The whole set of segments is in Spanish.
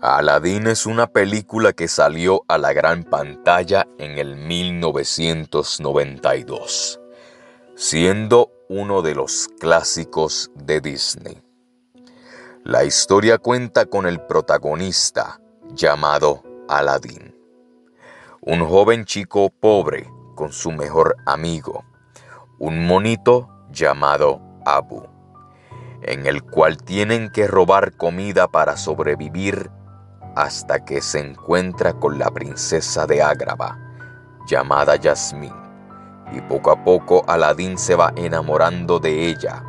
Aladdin es una película que salió a la gran pantalla en el 1992, siendo uno de los clásicos de Disney. La historia cuenta con el protagonista llamado Aladdin, un joven chico pobre con su mejor amigo, un monito llamado Abu, en el cual tienen que robar comida para sobrevivir hasta que se encuentra con la princesa de Ágrava, llamada Yasmín, y poco a poco Aladín se va enamorando de ella.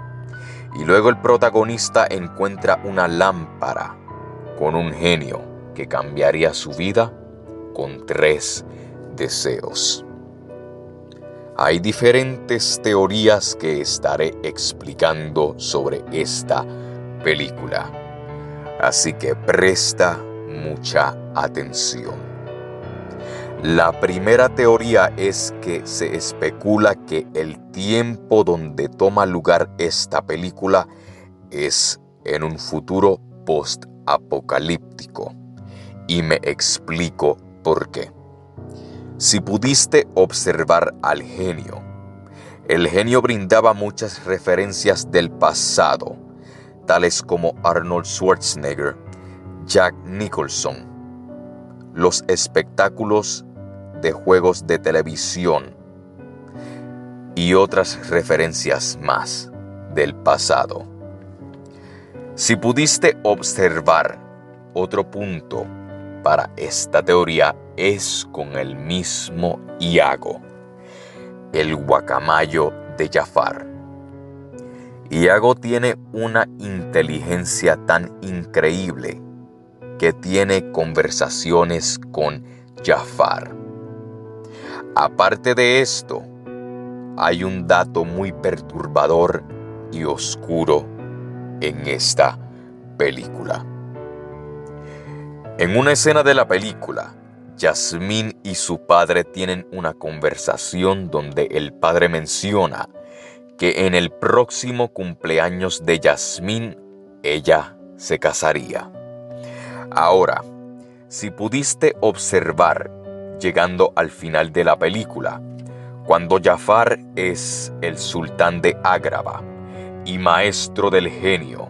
Y luego el protagonista encuentra una lámpara con un genio que cambiaría su vida con tres deseos. Hay diferentes teorías que estaré explicando sobre esta película, así que presta mucha atención. La primera teoría es que se especula que el tiempo donde toma lugar esta película es en un futuro post-apocalíptico. Y me explico por qué. Si pudiste observar al genio, el genio brindaba muchas referencias del pasado, tales como Arnold Schwarzenegger, Jack Nicholson, los espectáculos de juegos de televisión y otras referencias más del pasado. Si pudiste observar otro punto para esta teoría es con el mismo Iago, el guacamayo de Jafar. Iago tiene una inteligencia tan increíble que tiene conversaciones con Jafar. Aparte de esto, hay un dato muy perturbador y oscuro en esta película. En una escena de la película, Yasmín y su padre tienen una conversación donde el padre menciona que en el próximo cumpleaños de Yasmín ella se casaría. Ahora, si pudiste observar, llegando al final de la película, cuando Jafar es el sultán de Ágrava y maestro del genio,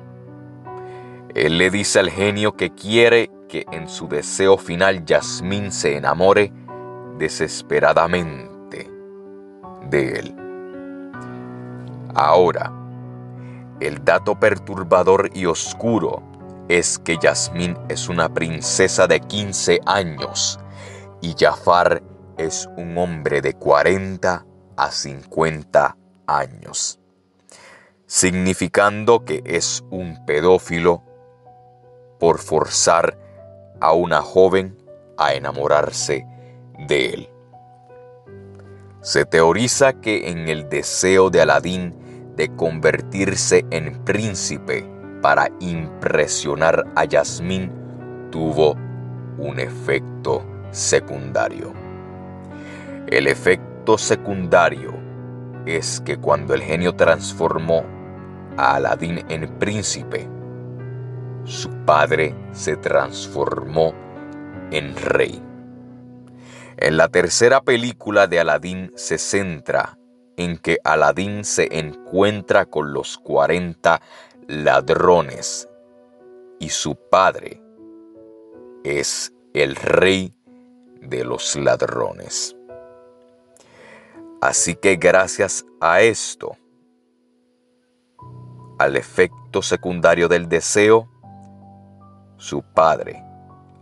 él le dice al genio que quiere que en su deseo final Yasmín se enamore desesperadamente de él. Ahora, el dato perturbador y oscuro es que Yasmín es una princesa de 15 años y Jafar es un hombre de 40 a 50 años, significando que es un pedófilo por forzar a una joven a enamorarse de él. Se teoriza que en el deseo de Aladín de convertirse en príncipe, para impresionar a Yasmín tuvo un efecto secundario. El efecto secundario es que cuando el genio transformó a Aladín en príncipe, su padre se transformó en rey. En la tercera película de Aladín se centra en que Aladín se encuentra con los 40 ladrones y su padre es el rey de los ladrones. Así que gracias a esto, al efecto secundario del deseo, su padre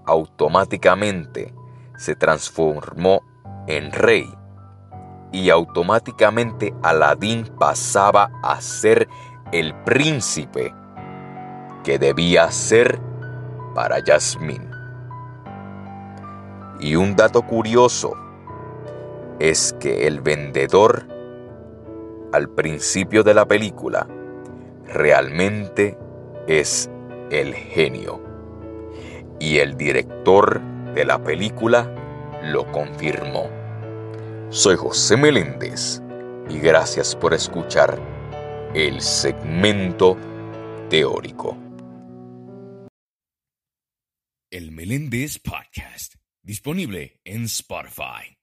automáticamente se transformó en rey y automáticamente Aladín pasaba a ser el príncipe que debía ser para Yasmín. Y un dato curioso es que el vendedor al principio de la película realmente es el genio. Y el director de la película lo confirmó. Soy José Meléndez y gracias por escuchar el segmento teórico. El Meléndez Podcast, disponible en Spotify.